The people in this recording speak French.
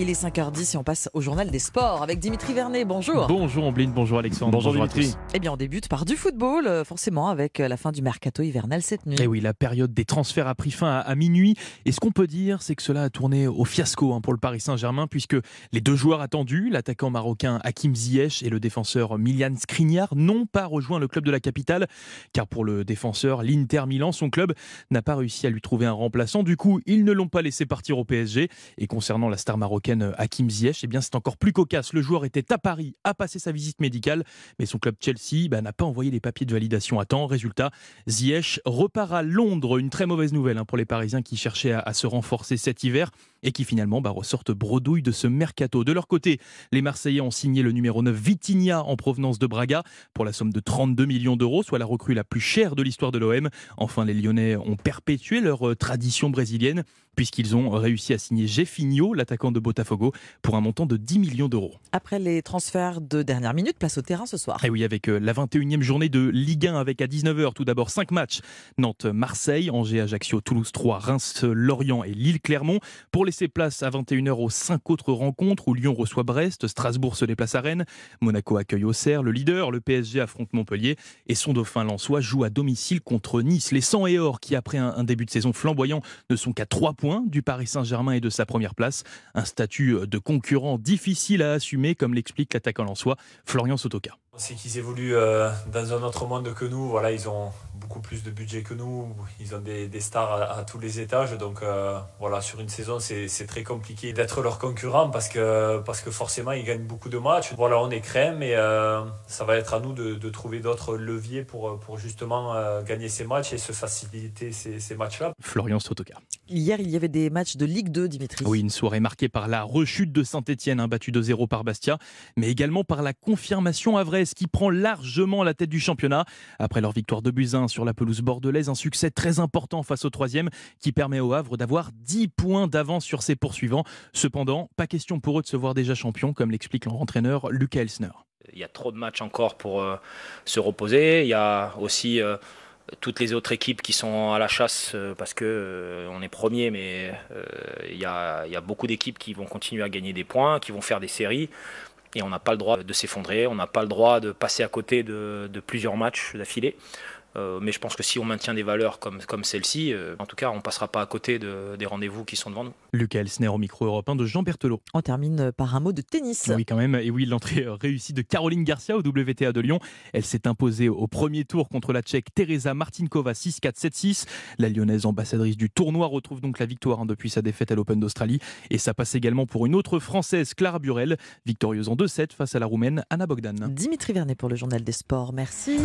Il est 5h10 et on passe au journal des sports avec Dimitri Vernet. Bonjour. Bonjour Ombline, bonjour Alexandre. Bonjour, Dimitri. Eh bien, on débute par du football, euh, forcément, avec euh, la fin du mercato hivernal cette nuit. Et Eh oui, la période des transferts a pris fin à, à minuit. Et ce qu'on peut dire, c'est que cela a tourné au fiasco hein, pour le Paris Saint-Germain, puisque les deux joueurs attendus, l'attaquant marocain Hakim Ziyech et le défenseur Milian Skriniar, n'ont pas rejoint le club de la capitale. Car pour le défenseur, l'Inter Milan, son club, n'a pas réussi à lui trouver un remplaçant. Du coup, ils ne l'ont pas laissé partir au PSG. Et concernant la star marocaine Hakim Ziyech, eh bien c'est encore plus cocasse. Le joueur était à Paris, a passé sa visite médicale, mais son club Chelsea bah, n'a pas envoyé les papiers de validation à temps. Résultat, Ziyech repart à Londres. Une très mauvaise nouvelle hein, pour les Parisiens qui cherchaient à, à se renforcer cet hiver et qui finalement bah, ressortent bredouille de ce mercato. De leur côté, les Marseillais ont signé le numéro 9 Vitinha en provenance de Braga pour la somme de 32 millions d'euros, soit la recrue la plus chère de l'histoire de l'OM. Enfin, les Lyonnais ont perpétué leur euh, tradition brésilienne puisqu'ils ont réussi à signer Jeffinho, l'attaquant de Botafogo, pour un montant de 10 millions d'euros. Après les transferts de dernière minute, place au terrain ce soir. Et oui, avec euh, la 21e journée de Ligue 1 avec à 19h tout d'abord 5 matchs. Nantes-Marseille, Angers-Ajaccio, Toulouse 3, Reims-Lorient et Lille-Clermont. Pour laisser place à 21h aux 5 autres rencontres où Lyon reçoit Brest, Strasbourg se déplace à Rennes, Monaco accueille Auxerre, le leader, le PSG affronte Montpellier et son dauphin Lensois joue à domicile contre Nice. Les 100 et or qui après un, un début de saison flamboyant ne sont qu'à 3 points du Paris Saint-Germain et de sa première place. Un statut de concurrent difficile à assumer comme l'explique l'attaquant lensois Florian Sotoka. C'est qu'ils évoluent euh, dans un autre monde que nous. Voilà, ils ont beaucoup plus de budget que nous. Ils ont des, des stars à, à, tous les étages. Donc euh, voilà, sur une saison, c'est très compliqué d'être leur concurrent parce que, parce que forcément, ils gagnent beaucoup de matchs. Voilà, on est crème et euh, ça va être à nous de, de trouver d'autres leviers pour, pour justement euh, gagner ces matchs et se faciliter ces, ces matchs-là. Florian Sotoka. Hier, il y avait des matchs de Ligue 2, Dimitri. Oui, une soirée marquée par la rechute de Saint-Etienne, battu 2-0 par Bastia, mais également par la confirmation à Vresse qui prend largement la tête du championnat. Après leur victoire de Buzyn sur la pelouse bordelaise, un succès très important face au troisième qui permet au Havre d'avoir 10 points d'avance sur ses poursuivants. Cependant, pas question pour eux de se voir déjà champion, comme l'explique leur entraîneur Lucas Elsner. Il y a trop de matchs encore pour euh, se reposer. Il y a aussi euh, toutes les autres équipes qui sont à la chasse euh, parce que euh, on est premier, mais euh, il y, a, beaucoup d'équipes qui vont continuer à gagner des points, qui vont faire des séries. Et on n'a pas le droit de s'effondrer, on n'a pas le droit de passer à côté de plusieurs matchs d'affilée. Euh, mais je pense que si on maintient des valeurs comme, comme celle-ci, euh, en tout cas, on ne passera pas à côté de, des rendez-vous qui sont devant nous. Lucas Elsner au micro européen de Jean Berthelot. On termine par un mot de tennis. Oui, quand même. Et oui, l'entrée réussie de Caroline Garcia au WTA de Lyon. Elle s'est imposée au premier tour contre la Tchèque Teresa Martinkova 6-4, 7-6. La lyonnaise ambassadrice du tournoi retrouve donc la victoire hein, depuis sa défaite à l'Open d'Australie. Et ça passe également pour une autre française, Clara Burel, victorieuse en 2-7 face à la roumaine Anna Bogdan. Dimitri Vernet pour le journal des sports. Merci.